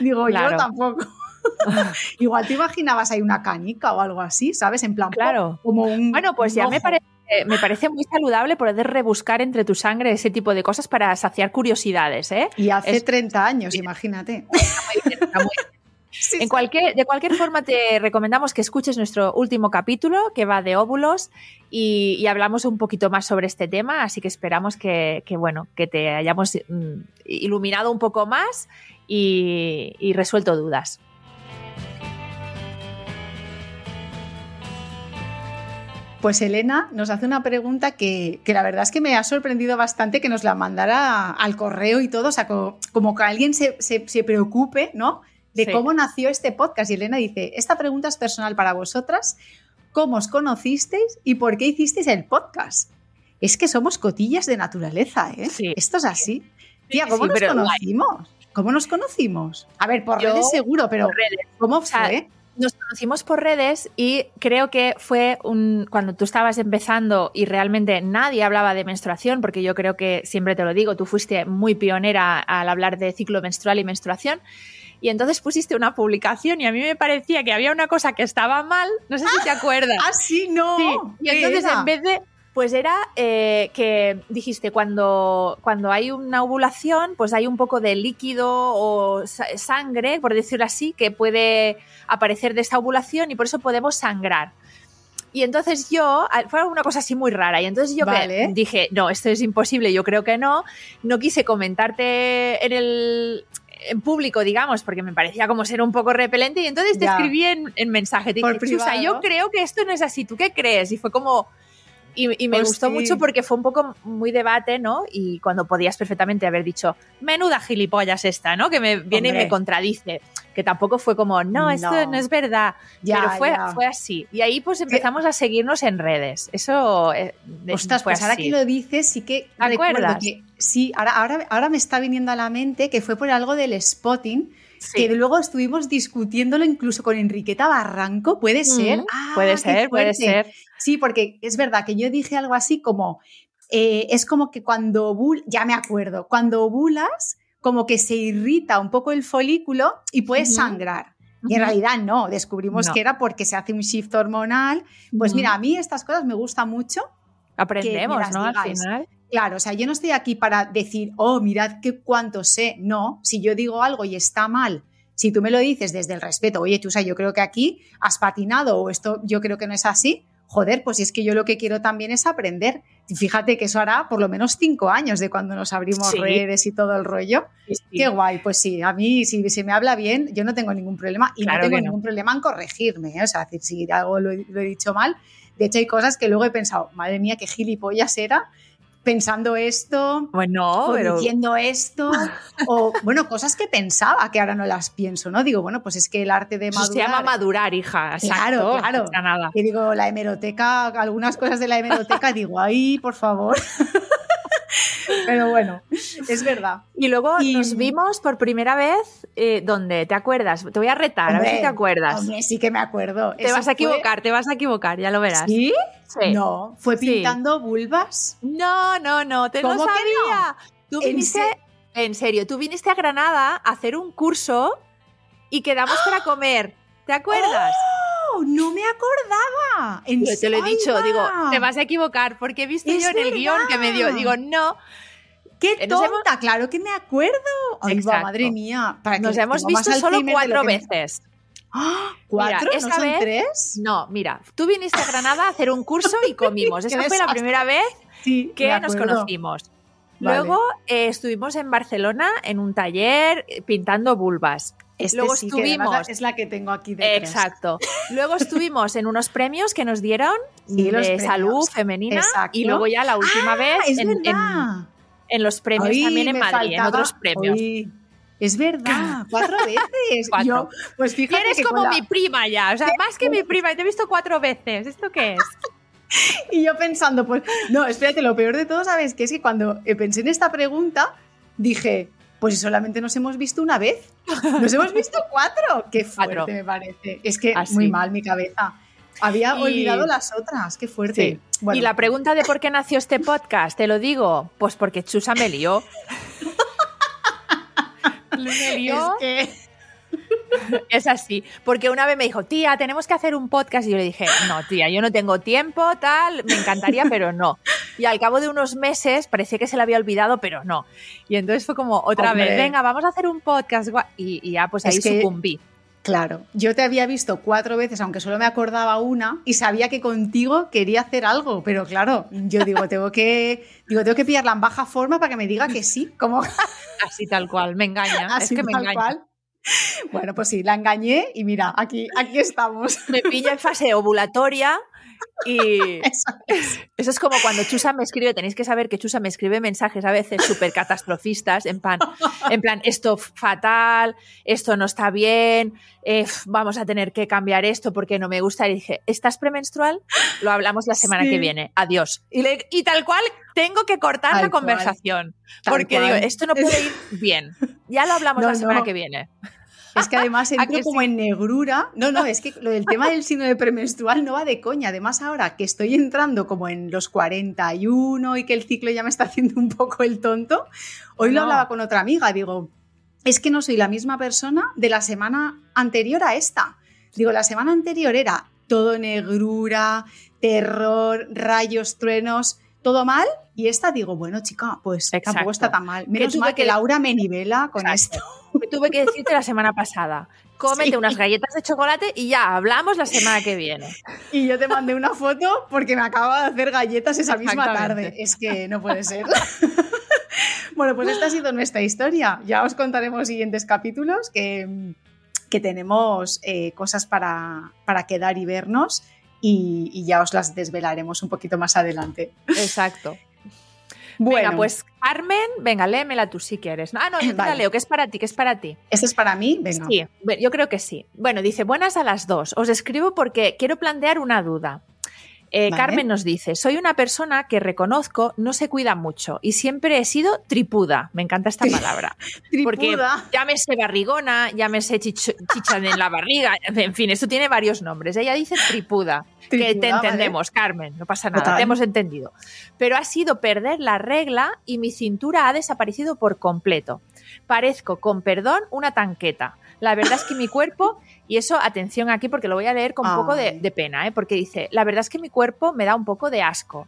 Digo, Claro. yo tampoco. Igual te imaginabas ahí una canica o algo así, ¿sabes? En plan, Claro. como un. Bueno, pues un ya me ojo. Parece, me parece muy saludable poder rebuscar entre tu sangre ese tipo de cosas para saciar curiosidades, ¿eh? Y hace es- 30 años, imagínate. Está muy bien. Sí, En cualquier, de cualquier forma, te recomendamos que escuches nuestro último capítulo que va de óvulos y, y hablamos un poquito más sobre este tema, así que esperamos que, que, bueno, que te hayamos mm, iluminado un poco más y, y resuelto dudas. Pues Elena nos hace una pregunta que, que la verdad es que me ha sorprendido bastante que nos la mandara al correo y todo, o sea, como, como que alguien se, se- se preocupe, ¿no? De Sí. cómo nació este podcast. Y Elena dice, esta pregunta es personal para vosotras. ¿Cómo os conocisteis y por qué hicisteis el podcast? Es que somos cotillas de naturaleza, ¿eh? Sí. Esto es así. Tía, ¿cómo sí, nos guay. conocimos? ¿Cómo nos conocimos? A ver, por Yo- redes seguro, pero redes. ¿cómo sea, fue? Nos conocimos por redes y creo que fue un, cuando tú estabas empezando y realmente nadie hablaba de menstruación, porque yo creo que siempre te lo digo, tú fuiste muy pionera al hablar de ciclo menstrual y menstruación. Y entonces pusiste una publicación y a mí me parecía que había una cosa que estaba mal, no sé si te acuerdas. Ah, sí, no. Sí, y ¿Qué entonces era? en vez de, pues era eh, que dijiste, cuando, cuando hay una ovulación, pues hay un poco de líquido o sa- sangre, por decirlo así, que puede aparecer de esta ovulación y por eso podemos sangrar. Y entonces yo, a- fue una cosa así muy rara, y entonces yo Vale. dije, no, esto es imposible, yo creo que no, no quise comentarte en el en público, digamos, porque me parecía como ser un poco repelente y entonces te Ya. escribí en, en mensaje, te dije, Chusa, yo creo que esto no es así, ¿tú qué crees? Y fue como, Y, y me Pues gustó sí. mucho porque fue un poco muy debate, ¿no? Y cuando podías perfectamente haber dicho, menuda gilipollas esta, ¿no? Que me viene y Hombre. me contradice. Que tampoco fue como, no, esto No. no es verdad. Ya, pero fue, ya. fue así. Y ahí pues empezamos a seguirnos en redes. Eso eh, Ostras, pues ahora así. que lo dices, sí que ¿Te acuerdas? que sí, ahora, ahora, ahora me está viniendo a la mente que fue por algo del spotting, Sí. que luego estuvimos discutiéndolo incluso con Enriqueta Barranco, ¿puede ser? Mm, Ah, puede qué ser, puede ser. Sí, porque es verdad que yo dije algo así como, eh, es como que cuando ovul, ya me acuerdo, cuando ovulas, como que se irrita un poco el folículo y puedes sangrar. Y en realidad no, descubrimos No. que era porque se hace un shift hormonal. Pues mira, a mí estas cosas me gustan mucho. Aprendemos, ¿no? Al final. Claro, o sea, yo no estoy aquí para decir, oh, mirad qué cuánto sé. No, si yo digo algo y está mal, si tú me lo dices desde el respeto, oye, Chusa, yo creo que aquí has patinado o esto yo creo que no es así, joder, pues si es que yo lo que quiero también es aprender. Y fíjate que eso hará por lo menos cinco años de cuando nos abrimos Sí. redes y todo el rollo. Qué guay, pues sí, a mí si se me habla bien, yo no tengo ningún problema y Claro no tengo no. ningún problema en corregirme. ¿eh? O sea, decir, si algo lo, he- lo he dicho mal, de hecho hay cosas que luego he pensado, madre mía, qué gilipollas era pensando esto, Bueno, pero diciendo esto, o bueno, cosas que pensaba que ahora no las pienso, ¿no? Digo, bueno, pues es que el arte de eso se madurar. llama madurar, hija. Claro, Exacto. claro. O sea, nada. que digo, la hemeroteca, algunas cosas de la hemeroteca, digo, ay, por favor. Pero bueno, es verdad. Y luego Y- nos vimos por primera vez, eh, ¿dónde? ¿Te acuerdas? Te voy a retar, a ver si te acuerdas. Hombre, sí que me acuerdo. te Eso vas a fue- equivocar, te vas a equivocar, ya lo verás. ¿Sí? Sí. No, fue Sí. pintando vulvas. No, no, no, te lo ¿Cómo que sabía. Tú ¿En viniste, en serio, tú viniste a Granada a hacer un curso y quedamos para comer. ¿Te acuerdas? Oh, no me acordaba. ¿En Yo te lo he dicho, ¡Ay, digo, te vas a equivocar porque he visto Es yo en el guion que me dio. Digo, no, ¡Qué hemos- tonta! Claro que me acuerdo. Ay, va, madre mía. Para nos hemos visto solo cuatro me- veces. ¡Ah! ¿Cuatro? Mira, ¿No son vez- tres? No, mira, tú viniste a Granada a hacer un curso y comimos. Esa fue la primera vez Sí, que nos conocimos. Vale. Luego eh, estuvimos en Barcelona en un taller eh, pintando vulvas. Este Luego sí, que además estuvimos- Es la que tengo aquí detrás. Exacto. Luego estuvimos en unos premios que nos dieron Sí, de salud femenina Exacto. y luego ya la última Ah, vez en, en- verdad. en los premios Ay, también en Madrid, en otros premios. Ay, es verdad, cuatro veces. Cuatro. Yo, pues fíjate eres que como la- mi prima ya, o sea, más que mi prima, y te he visto cuatro veces. ¿Esto qué es? Y yo pensando, pues, no, espérate, lo peor de todo, ¿sabes? Que es que cuando eh, pensé en esta pregunta, dije, pues si solamente nos hemos visto una vez. Nos hemos visto cuatro. Qué fuerte Cuatro. me parece. Es que Así. muy mal mi cabeza. Había Y- olvidado las otras. Qué fuerte. Sí. Bueno, Y la pregunta de por qué nació este podcast, te lo digo, pues porque Chusa me lió. me es lió, que es así. Porque una vez me dijo, tía, tenemos que hacer un podcast. Y yo le dije, no, tía, yo no tengo tiempo, tal, me encantaría, pero no. Y al cabo de unos meses parecía que se le había olvidado, pero no. Y entonces fue como otra Hombre. vez, venga, vamos a hacer un podcast. Y, y ya, pues ahí Es que- sucumbí. Claro, yo te había visto cuatro veces, aunque solo me acordaba una, y sabía que contigo quería hacer algo, pero claro, yo digo, tengo que, digo, tengo que pillarla en baja forma para que me diga que sí, como Así tal cual, me engaña. así es que me tal engaña. cual. Bueno, pues sí, la engañé y mira, aquí, aquí estamos. Me pilla en fase ovulatoria y Eso es. eso es como cuando Chusa me escribe, tenéis que saber que Chusa me escribe mensajes a veces súper catastrofistas, en plan, en plan, esto fatal, esto no está bien, eh, vamos a tener que cambiar esto porque no me gusta. Y dije, ¿estás premenstrual? Lo hablamos la semana Sí. que viene, adiós. Y, le- y tal cual, tengo que cortar Tal la conversación, porque digo, esto no puede ir bien. Ya lo hablamos No, la semana no. que viene. Es que además ¿A entro que como en negrura. No, no, es que lo del tema del síndrome premenstrual no va de coña. Además, ahora que estoy entrando como en los 41 y que el ciclo ya me está haciendo un poco el tonto, hoy lo hablaba con otra amiga. Digo, es que no soy la misma persona de la semana anterior a esta. Digo, la semana anterior era todo negrura, terror, rayos, truenos, todo mal. Y esta digo, bueno, chica, pues Exacto. tampoco está tan mal. Menos mal que que- Laura me nivela con Exacto. esto. tuve que decirte la semana pasada. Cómete Sí. unas galletas de chocolate y ya hablamos la semana que viene. Y yo te mandé una foto porque me acaba de hacer galletas esa misma tarde. Es que no puede ser. bueno, pues esta ha sido nuestra historia. Ya os contaremos siguientes capítulos que, que tenemos eh, cosas para, para quedar y vernos. Y, y ya os las desvelaremos un poquito más adelante. Exacto. Bueno, Venga, pues Carmen, venga, léemela tú si quieres. Ah, no, yo te la Vale. leo, que es para ti, que es para ti. ¿este es para mí? Venga. Sí, yo creo que sí. Bueno, dice, buenas a las dos. Os escribo porque quiero plantear una duda. Eh, Vale. Carmen nos dice, soy una persona que reconozco no se cuida mucho y siempre he sido tripuda. Me encanta esta palabra. Porque Tripuda. llámese barrigona, llámese chicha en la barriga, en fin, esto tiene varios nombres. Ella dice tripuda, que te entendemos, Carmen, no pasa nada, Total. te hemos entendido. Pero ha sido perder la regla y mi cintura ha desaparecido por completo. Parezco, con perdón, una tanqueta. La verdad es que mi cuerpo, y eso, atención aquí porque lo voy a leer con un poco de, pena, ¿eh? porque dice, la verdad es que mi cuerpo me da un poco de asco.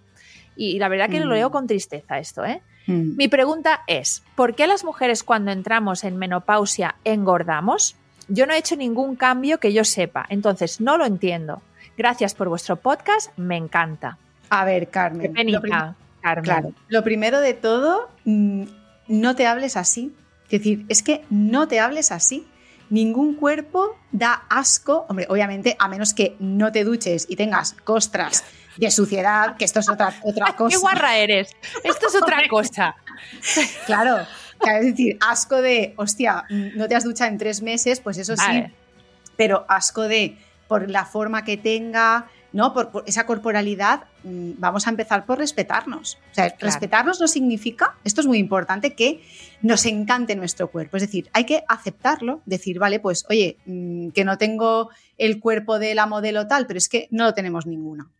Y la verdad que lo Mm. leo con tristeza esto, ¿eh? Mm. Mi pregunta es, ¿por qué las mujeres cuando entramos en menopausia engordamos? Yo no he hecho ningún cambio que yo sepa, entonces no lo entiendo. Gracias por vuestro podcast, me encanta. A ver, Qué Carmen. lo penita, Carmen. Claro. Lo primero de todo, mm, no te hables así. Es decir, es que no te hables así. Ningún cuerpo da asco, hombre, obviamente, a menos que no te duches y tengas costras de suciedad, que esto es otra, otra cosa. ¡Qué guarra eres! Esto es otra cosa. Claro, es decir, asco de, hostia, no te has duchado en tres meses, pues eso Vale. sí, pero asco de, por la forma que tenga, ¿no? Por, por esa corporalidad, mm, vamos a empezar por respetarnos. O sea, respetarnos no significa, esto es muy importante, que nos encante nuestro cuerpo. Es decir, hay que aceptarlo, decir, vale, pues oye, mm, que no tengo el cuerpo de la modelo tal, pero es que no lo tenemos ninguna.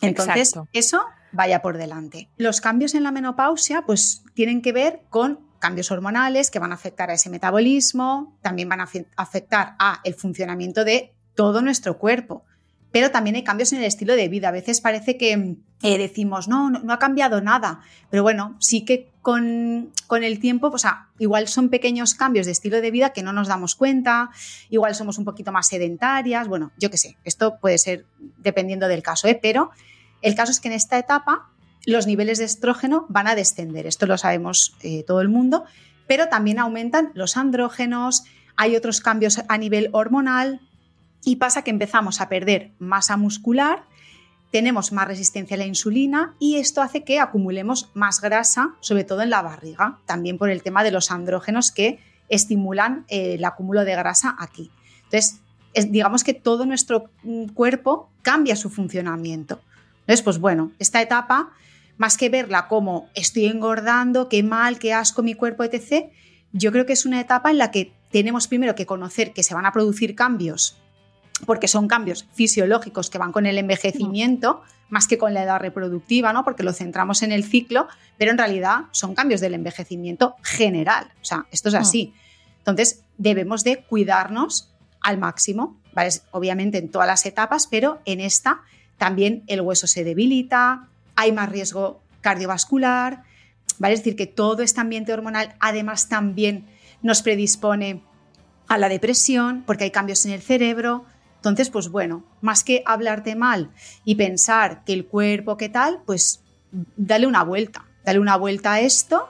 Entonces, Exacto. eso vaya por delante. Los cambios en la menopausia, pues tienen que ver con cambios hormonales que van a afectar a ese metabolismo, también van a afe- afectar a el funcionamiento de todo nuestro cuerpo. Pero también hay cambios en el estilo de vida. A veces parece que eh, decimos, no, no, ha cambiado nada. Pero bueno, sí que con, con el tiempo, o sea, igual son pequeños cambios de estilo de vida que no nos damos cuenta, igual somos un poquito más sedentarias, bueno, yo qué sé, esto puede ser dependiendo del caso, ¿eh? pero el caso es que en esta etapa los niveles de estrógeno van a descender, esto lo sabemos eh, todo el mundo, pero también aumentan los andrógenos, hay otros cambios a nivel hormonal y pasa que empezamos a perder masa muscular, tenemos más resistencia a la insulina y esto hace que acumulemos más grasa, sobre todo en la barriga, también por el tema de los andrógenos que estimulan eh, el acúmulo de grasa aquí. Entonces, es- digamos que todo nuestro mm, cuerpo cambia su funcionamiento. Entonces, pues bueno, esta etapa, más que verla como estoy engordando, qué mal, qué asco mi cuerpo, etc., yo creo que es una etapa en la que tenemos primero que conocer que se van a producir cambios, porque son cambios fisiológicos que van con el envejecimiento, más que con la edad reproductiva, ¿no? Porque lo centramos en el ciclo, pero en realidad son cambios del envejecimiento general. O sea, esto es así. Entonces, debemos de cuidarnos al máximo, ¿vale? Obviamente en todas las etapas, pero en esta también el hueso se debilita, hay más riesgo cardiovascular, ¿vale? Es decir, que todo este ambiente hormonal además también nos predispone a la depresión, porque hay cambios en el cerebro. Entonces, pues bueno, más que hablarte mal y pensar que el cuerpo, qué tal, pues dale una vuelta, dale una vuelta a esto.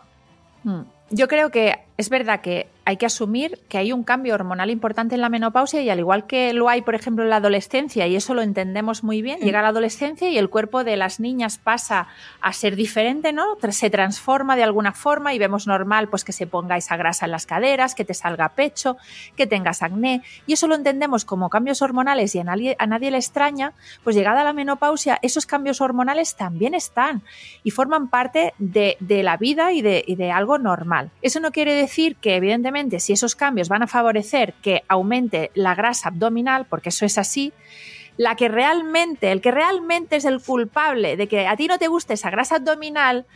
Mm. Yo creo que es verdad que hay que asumir que hay un cambio hormonal importante en la menopausia y al igual que lo hay, por ejemplo, en la adolescencia, y eso lo entendemos muy bien, Mm. llega la adolescencia y el cuerpo de las niñas pasa a ser diferente, ¿no? Se transforma de alguna forma y vemos normal pues que se ponga esa grasa en las caderas, que te salga pecho, que tengas acné, y eso lo entendemos como cambios hormonales y a nadie, a nadie le extraña, pues llegada la menopausia, esos cambios hormonales también están y forman parte de, de la vida y de, y de algo normal. Eso no quiere decir que, evidentemente, si esos cambios van a favorecer que aumente la grasa abdominal, porque eso es así, la que realmente, el que realmente es el culpable de que a ti no te guste esa grasa abdominal,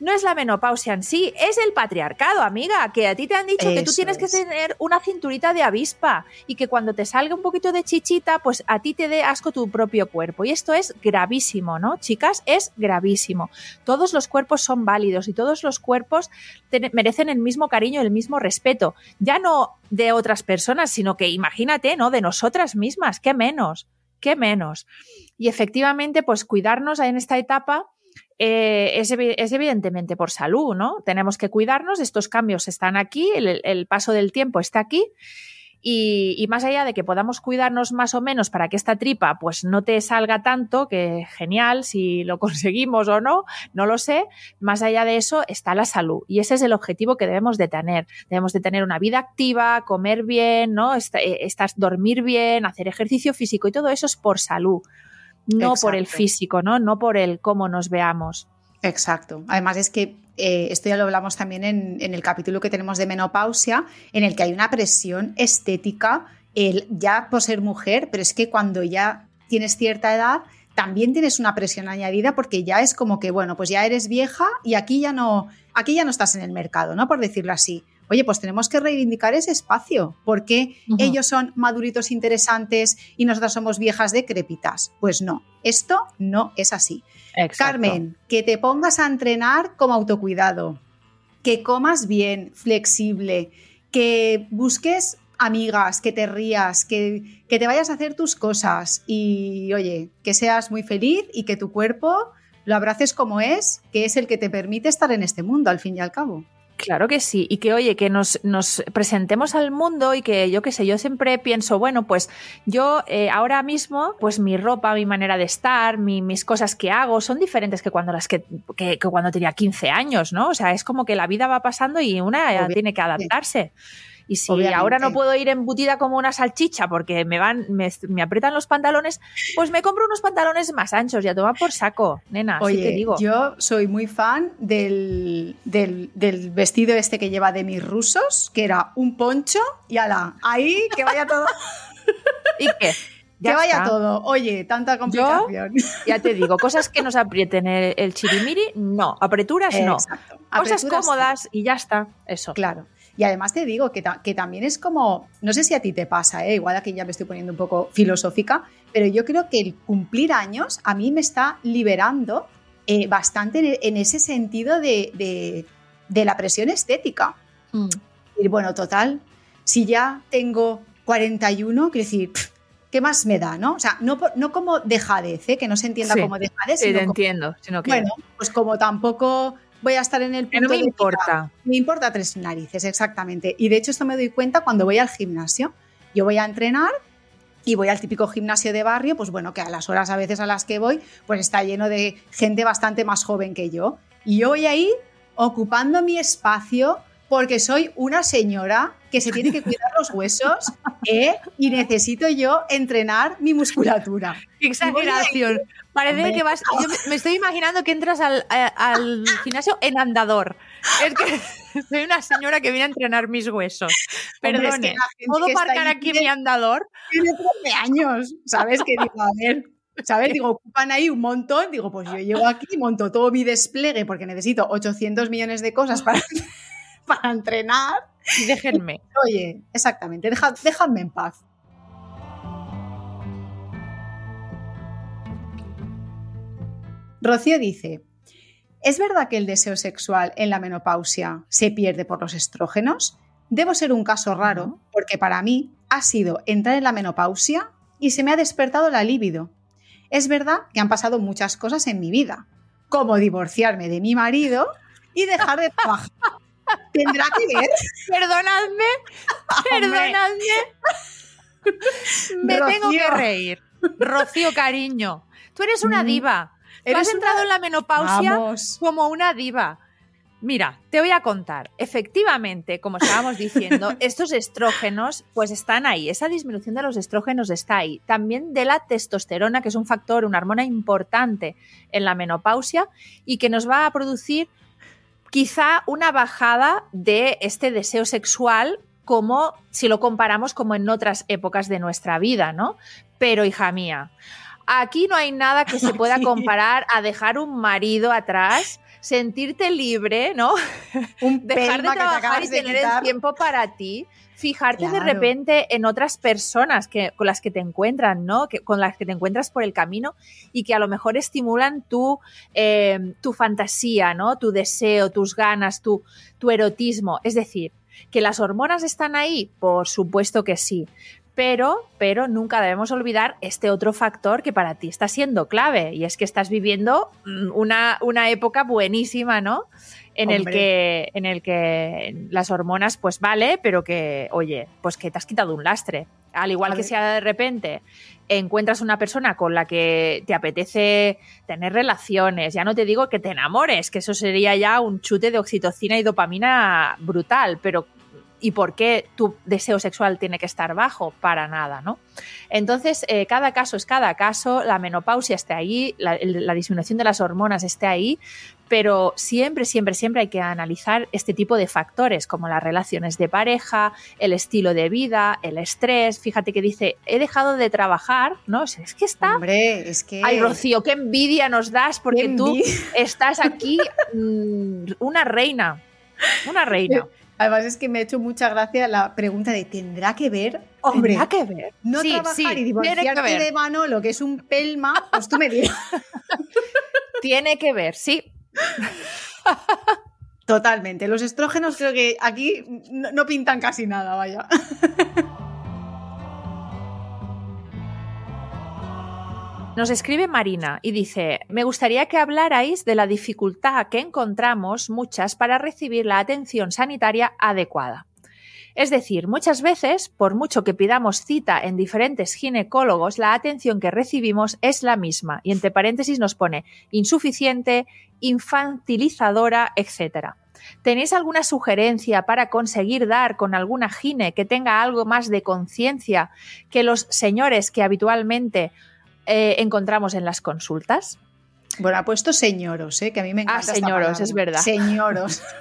no es la menopausia en sí, es el patriarcado, amiga, que a ti te han dicho que tú tienes que tener una cinturita de avispa y que cuando te salga un poquito de chichita, pues a ti te dé asco tu propio cuerpo. Y esto es gravísimo, ¿no? Chicas, es gravísimo. Todos los cuerpos son válidos y todos los cuerpos merecen el mismo cariño, el mismo respeto. Ya no de otras personas, sino que imagínate, ¿no? De nosotras mismas, qué menos, qué menos. Y efectivamente, pues cuidarnos en esta etapa eh, es, evi- es evidentemente por salud, ¿no? Tenemos que cuidarnos, estos cambios están aquí, el, paso del tiempo está aquí Y, más allá de que podamos cuidarnos más o menos para que esta tripa pues no te salga tanto, que genial, si lo conseguimos o no, no lo sé, más allá de eso está la salud. Y ese es el objetivo que debemos de tener. Debemos de tener una vida activa, comer bien, ¿no? Estar, dormir bien, hacer ejercicio físico y todo eso es por salud, no por el físico, ¿no? No por el cómo nos veamos. Exacto. Además es que eh, esto ya lo hablamos también en, en, el capítulo que tenemos de menopausia, en el que hay una presión estética, el, ya por ser mujer, pero es que cuando ya tienes cierta edad, también tienes una presión añadida porque ya es como que, bueno, pues ya eres vieja y aquí ya no, aquí ya no estás en el mercado, ¿no? Por decirlo así. Oye, pues tenemos que reivindicar ese espacio. porque ellos son maduritos interesantes y nosotras somos viejas decrépitas? Pues no, esto no es así. Carmen, que te pongas a entrenar como autocuidado, que comas bien, flexible, que busques amigas, que te rías, que, que te vayas a hacer tus cosas y, oye, que seas muy feliz y que tu cuerpo lo abraces como es, que es el que te permite estar en este mundo, al fin y al cabo. Claro que sí, y que oye, que nos, nos, presentemos al mundo y que yo qué sé, yo siempre pienso, bueno, pues yo eh, ahora mismo, pues mi ropa, mi manera de estar, mis cosas que hago son diferentes que cuando las que, que, cuando tenía 15 años, ¿no? O sea, es como que la vida va pasando y una tiene que adaptarse. Y si ahora no puedo ir embutida como una salchicha porque me van, me, me, aprietan los pantalones, pues me compro unos pantalones más anchos y a tomar por saco, nena, Oye, te digo. Yo soy muy fan del, del, del, vestido este que lleva de mis rusos, que era un poncho y ala, ahí que vaya todo. ¿Y qué? que vaya todo. Oye, tanta complicación. ya te digo, cosas que nos aprieten el, el chirimiri, no. Apreturas, no. Exacto. Cosas cómodas y ya está. Eso. Claro. Y además te digo que, que, también es como, no sé si a ti te pasa, ¿eh? igual aquí ya me estoy poniendo un poco filosófica, pero yo creo que el cumplir años a mí me está liberando eh, bastante en, ese sentido de, de, de, la presión estética. Mm. Y bueno, total, si ya tengo 41, quiero decir, ¿qué más me da? ¿no? O sea, no, no como dejadez, ¿eh? que no se entienda como dejadez. Sí, te entiendo. Sino que... Bueno, pues como tampoco voy a estar en el punto no me importa. me importa tres narices, exactamente. Y de hecho esto me doy cuenta cuando voy al gimnasio. Yo voy a entrenar y voy al típico gimnasio de barrio, pues bueno, que a las horas a veces a las que voy, pues está lleno de gente bastante más joven que yo. Y yo voy ahí ocupando mi espacio porque soy una señora que se tiene que cuidar los huesos ¿eh? y necesito yo entrenar mi musculatura. Qué exageración. Parece que vas. Yo me estoy imaginando que entras al, al gimnasio en andador. Es que soy una señora que viene a entrenar mis huesos. Perdone, ¿puedo marcar aquí mi andador? Tiene 13 años, ¿sabes? Que digo, a ver, ¿sabes? Digo, ocupan ahí un montón. Digo, pues yo llego aquí, y monto todo mi despliegue porque necesito 800 millones de cosas para, para entrenar. Y déjenme. Oye, exactamente, déjame en paz. Rocío dice, ¿es verdad que el deseo sexual en la menopausia se pierde por los estrógenos? Debo ser un caso raro porque para mí ha sido entrar en la menopausia y se me ha despertado la libido. Es verdad que han pasado muchas cosas en mi vida, como divorciarme de mi marido y dejar de trabajar. ¿Tendrá que ver? Perdonadme, perdonadme. Me tengo que reír. Rocío, cariño, tú eres una diva. Tú has entrado en la menopausia como una diva. Mira, te voy a contar. Efectivamente, como estábamos diciendo, estos estrógenos pues están ahí. Esa disminución de los estrógenos está ahí. También de la testosterona, que es un factor, una hormona importante en la menopausia y que nos va a producir quizá una bajada de este deseo sexual como si lo comparamos como en otras épocas de nuestra vida, ¿no? Pero hija mía, Aquí no hay nada que se pueda comparar a dejar un marido atrás, sentirte libre, ¿no? Un dejar de trabajar y tener el tiempo para ti fijarte de repente en otras personas que, con las que te encuentran, ¿no? Que, con las que te encuentras por el camino y que a lo mejor estimulan tu, eh, tu fantasía, ¿no? Tu deseo, tus ganas, tu, tu erotismo. Es decir, ¿Que las hormonas están ahí? Por supuesto que sí. Pero, pero nunca debemos olvidar este otro factor que para ti está siendo clave y es que estás viviendo mm, una, una época buenísima, ¿no? En el, que, en el que las hormonas, pues vale, pero que, oye, pues que te has quitado un lastre. Al igual que sea de repente encuentras una persona con la que te apetece tener relaciones, ya no te digo que te enamores, que eso sería ya un chute de oxitocina y dopamina brutal, pero ¿y por qué tu deseo sexual tiene que estar bajo? Para nada, ¿no? Entonces, eh, cada caso es cada caso, la menopausia esté ahí, la, la disminución de las hormonas esté ahí, pero siempre, siempre, siempre hay que analizar este tipo de factores, como las relaciones de pareja, el estilo de vida, el estrés. Fíjate que dice, he dejado de trabajar, ¿no? Es que está... Hombre, es que. Ay, Rocío, qué envidia nos das porque tú estás aquí mm, una reina, una reina. Además, es que me ha hecho mucha gracia la pregunta de: ¿tendrá que ver? Hombre, Tendrá que ver. no Sí, trabajar sí, y divorciarte de Manolo, que es un pelma, pues tú me dirás. Tiene que ver, sí. Totalmente. Los estrógenos creo que aquí no, no pintan casi nada, vaya. Nos escribe Marina y dice, me gustaría que hablarais de la dificultad que encontramos muchas para recibir la atención sanitaria adecuada. Es decir, muchas veces, por mucho que pidamos cita en diferentes ginecólogos, la atención que recibimos es la misma y entre paréntesis nos pone insuficiente, infantilizadora, etc. ¿Tenéis alguna sugerencia para conseguir dar con alguna gine que tenga algo más de conciencia que los señores que habitualmente eh, encontramos en las consultas? Bueno, ha puesto señoros, ¿eh? que a mí me encanta. esta señoros, es verdad. Señoros.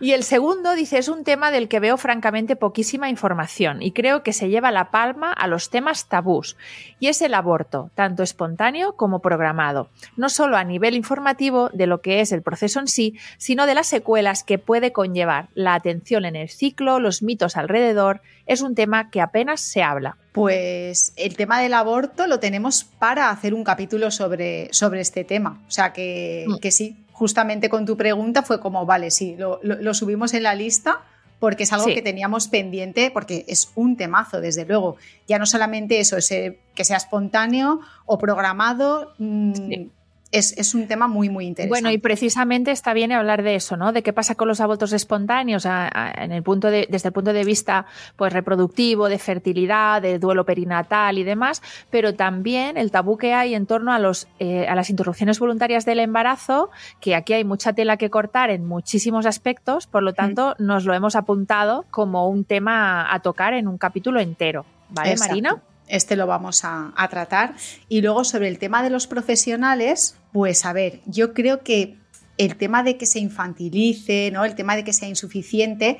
Y el segundo dice es un tema del que veo francamente poquísima información y creo que se lleva la palma a los temas tabús y es el aborto, tanto espontáneo como programado, no solo a nivel informativo de lo que es el proceso en sí, sino de las secuelas que puede conllevar la atención en el ciclo, los mitos alrededor, es un tema que apenas se habla. Pues el tema del aborto lo tenemos para hacer un capítulo sobre, sobre este tema. O sea que, Mm. que sí, justamente con tu pregunta fue como, vale, sí, lo, lo- lo subimos en la lista porque es algo Sí. que teníamos pendiente, porque es un temazo, desde luego. Ya no solamente eso, ese, que sea espontáneo o programado, mm, Sí. Es, es un tema muy, muy interesante. Bueno, y precisamente está bien hablar de eso, ¿no? De qué pasa con los abortos espontáneos a- a- en el punto de, desde el punto de vista pues, reproductivo, de fertilidad, de duelo perinatal y demás, pero también el tabú que hay en torno a, los, eh, a las interrupciones voluntarias del embarazo, que aquí hay mucha tela que cortar en muchísimos aspectos, por lo tanto nos lo hemos apuntado como un tema a tocar en un capítulo entero. ¿Vale, Exacto. Marina? Este lo vamos a, tratar. Y luego sobre el tema de los profesionales, pues a ver, yo creo que el tema de que se infantilice, ¿no? el tema de que sea insuficiente,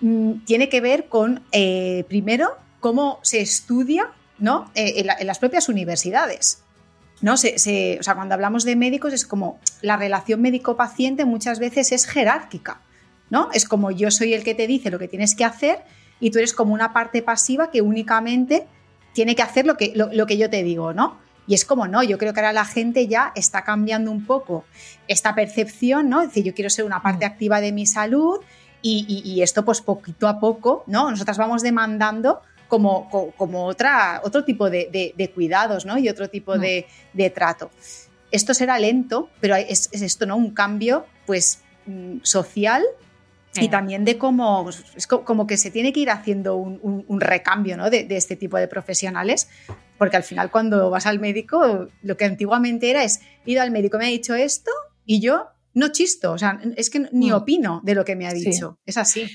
mm, tiene que ver con, eh, primero, cómo se estudia ¿no? Eh, en, la- en las propias universidades. ¿no? O sea, cuando hablamos de médicos es como la relación médico-paciente muchas veces es jerárquica. ¿no? Es como yo soy el que te dice lo que tienes que hacer y tú eres como una parte pasiva que únicamente tiene que hacer lo que, lo, lo que yo te digo, ¿no? Y es como, no, yo creo que ahora la gente ya está cambiando un poco esta percepción, ¿no? Es decir, yo quiero ser una parte activa de mi salud y, y- y esto pues poquito a poco, ¿no? Nosotras vamos demandando como, co- como otra, otro tipo de, de- de cuidados, ¿no? Y otro tipo Mm. de, de trato. Esto será lento, pero es, es esto, ¿no? Un cambio, pues, mm, social y también de cómo es co- como que se tiene que ir haciendo un, un- un recambio ¿no? de, de este tipo de profesionales, porque al final cuando vas al médico, lo que antiguamente era es, he ido al médico, me ha dicho esto y yo no chisto, o sea, es que ni Mm. opino de lo que me ha Sí. dicho, es así.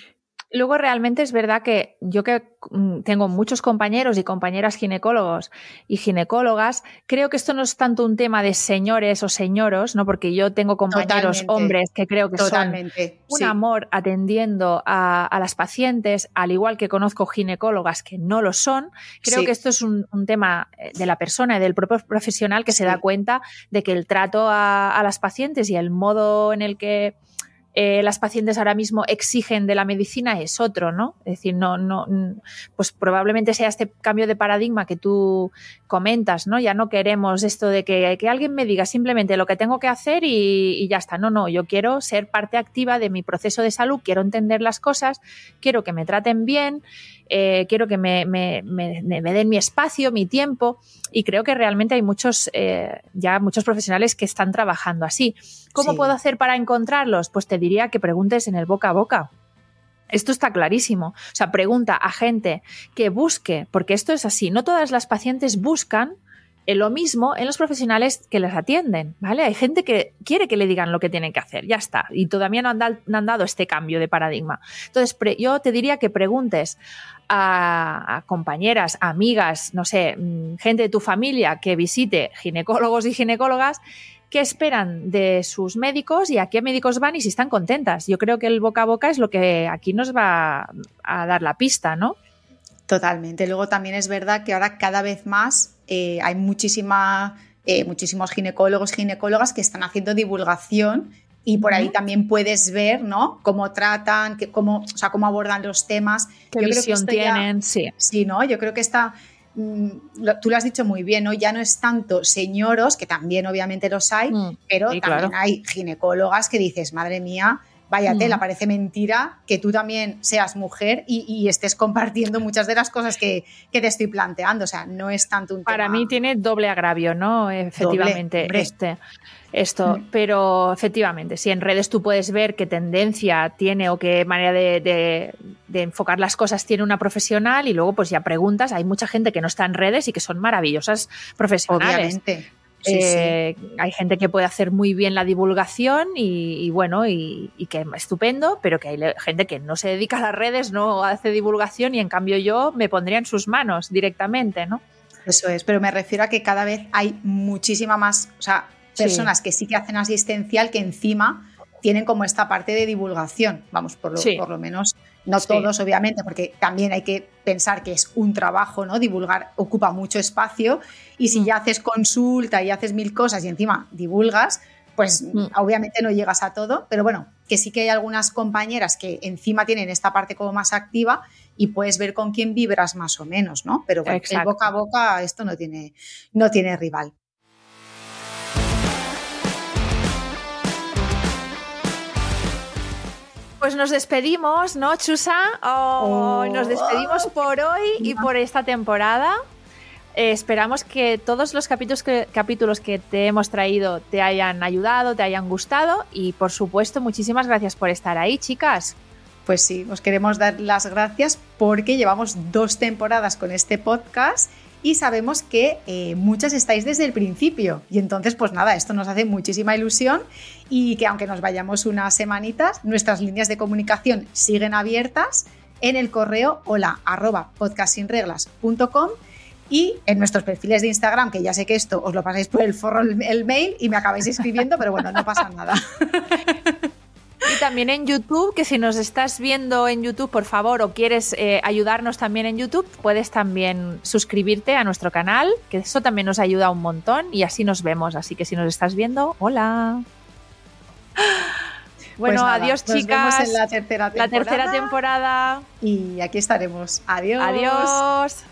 Luego realmente es verdad que yo que mm, tengo muchos compañeros y compañeras ginecólogos y ginecólogas, creo que esto no es tanto un tema de señores o señoros, ¿no? Porque yo tengo compañeros Totalmente. hombres que creo que son un sí. amor atendiendo a, a las pacientes, al igual que conozco ginecólogas que no lo son. Creo Sí. que esto es un, un tema eh, de la persona y del propio profesional que se da cuenta de que el trato a, a las pacientes y el modo en el que eh, las pacientes ahora mismo exigen de la medicina es otro, ¿no? Es decir, no, no, pues probablemente sea este cambio de paradigma que tú comentas, ¿no? Ya no queremos esto de que, alguien me diga simplemente lo que tengo que hacer y, ya está. No, no, yo quiero ser parte activa de mi proceso de salud, quiero entender las cosas, quiero que me traten bien, eh, quiero que me, me, me, me, den mi espacio, mi tiempo y creo que realmente hay muchos, eh, ya muchos profesionales que están trabajando así. ¿Cómo puedo hacer para encontrarlos? Pues te diría que preguntes en el boca a boca. Esto está clarísimo. O sea, pregunta a gente que busque, porque esto es así, no todas las pacientes buscan lo mismo en los profesionales que les atienden, ¿vale? Hay gente que quiere que le digan lo que tienen que hacer, ya está, y todavía no han, dado este cambio de paradigma. Entonces, yo te diría que preguntes a, compañeras, amigas, no sé, mm, gente de tu familia que visite ginecólogos y ginecólogas, qué esperan de sus médicos y a qué médicos van y si están contentas. Yo creo que el boca a boca es lo que aquí nos va a dar la pista, ¿no? Totalmente. Luego también es verdad que ahora cada vez más eh, hay muchísima, eh, muchísimos ginecólogos, ginecólogas que están haciendo divulgación y por ahí también puedes ver, ¿no? Cómo tratan, cómo, o sea, cómo abordan los temas. Qué visión tienen, sí. Sí, ¿no? Yo creo que está, mm, tú lo has dicho muy bien, ¿no? Ya no es tanto señoros, que también obviamente los hay, mm, pero también hay ginecólogas que dices, madre mía, vaya tela, parece mentira que tú también seas mujer y, estés compartiendo muchas de las cosas que, te estoy planteando. O sea, no es tanto un Para mí tiene doble agravio, ¿no? Efectivamente, este, esto. Mm. Pero efectivamente, si en redes tú puedes ver qué tendencia tiene o qué manera de, de, enfocar las cosas tiene una profesional y luego pues ya preguntas, hay mucha gente que no está en redes y que son maravillosas profesionales. Obviamente. Eh, hay gente que puede hacer muy bien la divulgación y, bueno, y, que estupendo, pero que hay gente que no se dedica a las redes, no hace divulgación y en cambio yo me pondría en sus manos directamente, ¿no? Eso es, pero me refiero a que cada vez hay muchísima más, o sea, personas que sí que hacen asistencial que encima tienen como esta parte de divulgación, vamos, por lo, por lo menos no todos, obviamente, porque también hay que pensar que es un trabajo, ¿no? Divulgar ocupa mucho espacio y si mm. ya haces consulta y haces mil cosas y encima divulgas, pues mm. obviamente no llegas a todo, pero bueno, que sí que hay algunas compañeras que encima tienen esta parte como más activa y puedes ver con quién vibras más o menos, ¿no? Pero bueno, el boca a boca esto no tiene, no tiene rival. Pues nos despedimos, ¿no, Chusa? Oh, nos despedimos por hoy y por esta temporada. Eh, esperamos que todos los capítulos que, capítulos que te hemos traído te hayan ayudado, te hayan gustado y por supuesto muchísimas gracias por estar ahí, chicas. Pues sí, os queremos dar las gracias porque llevamos dos temporadas con este podcast y sabemos que eh, muchas estáis desde el principio. Y entonces, pues nada, esto nos hace muchísima ilusión y que aunque nos vayamos unas semanitas, nuestras líneas de comunicación siguen abiertas en el correo hola podcastsinreglas.com y en nuestros perfiles de Instagram, que ya sé que esto os lo pasáis por el forro el mail y me acabáis escribiendo, pero bueno, no pasa nada. Y también en YouTube, que si nos estás viendo en YouTube, por favor, o quieres eh, ayudarnos también en YouTube, puedes también suscribirte a nuestro canal, que eso también nos ayuda un montón y así nos vemos. Así que si nos estás viendo, hola. Bueno, pues adiós chicas. en la tercera temporada. La tercera temporada. Y aquí estaremos. Adiós. Adiós.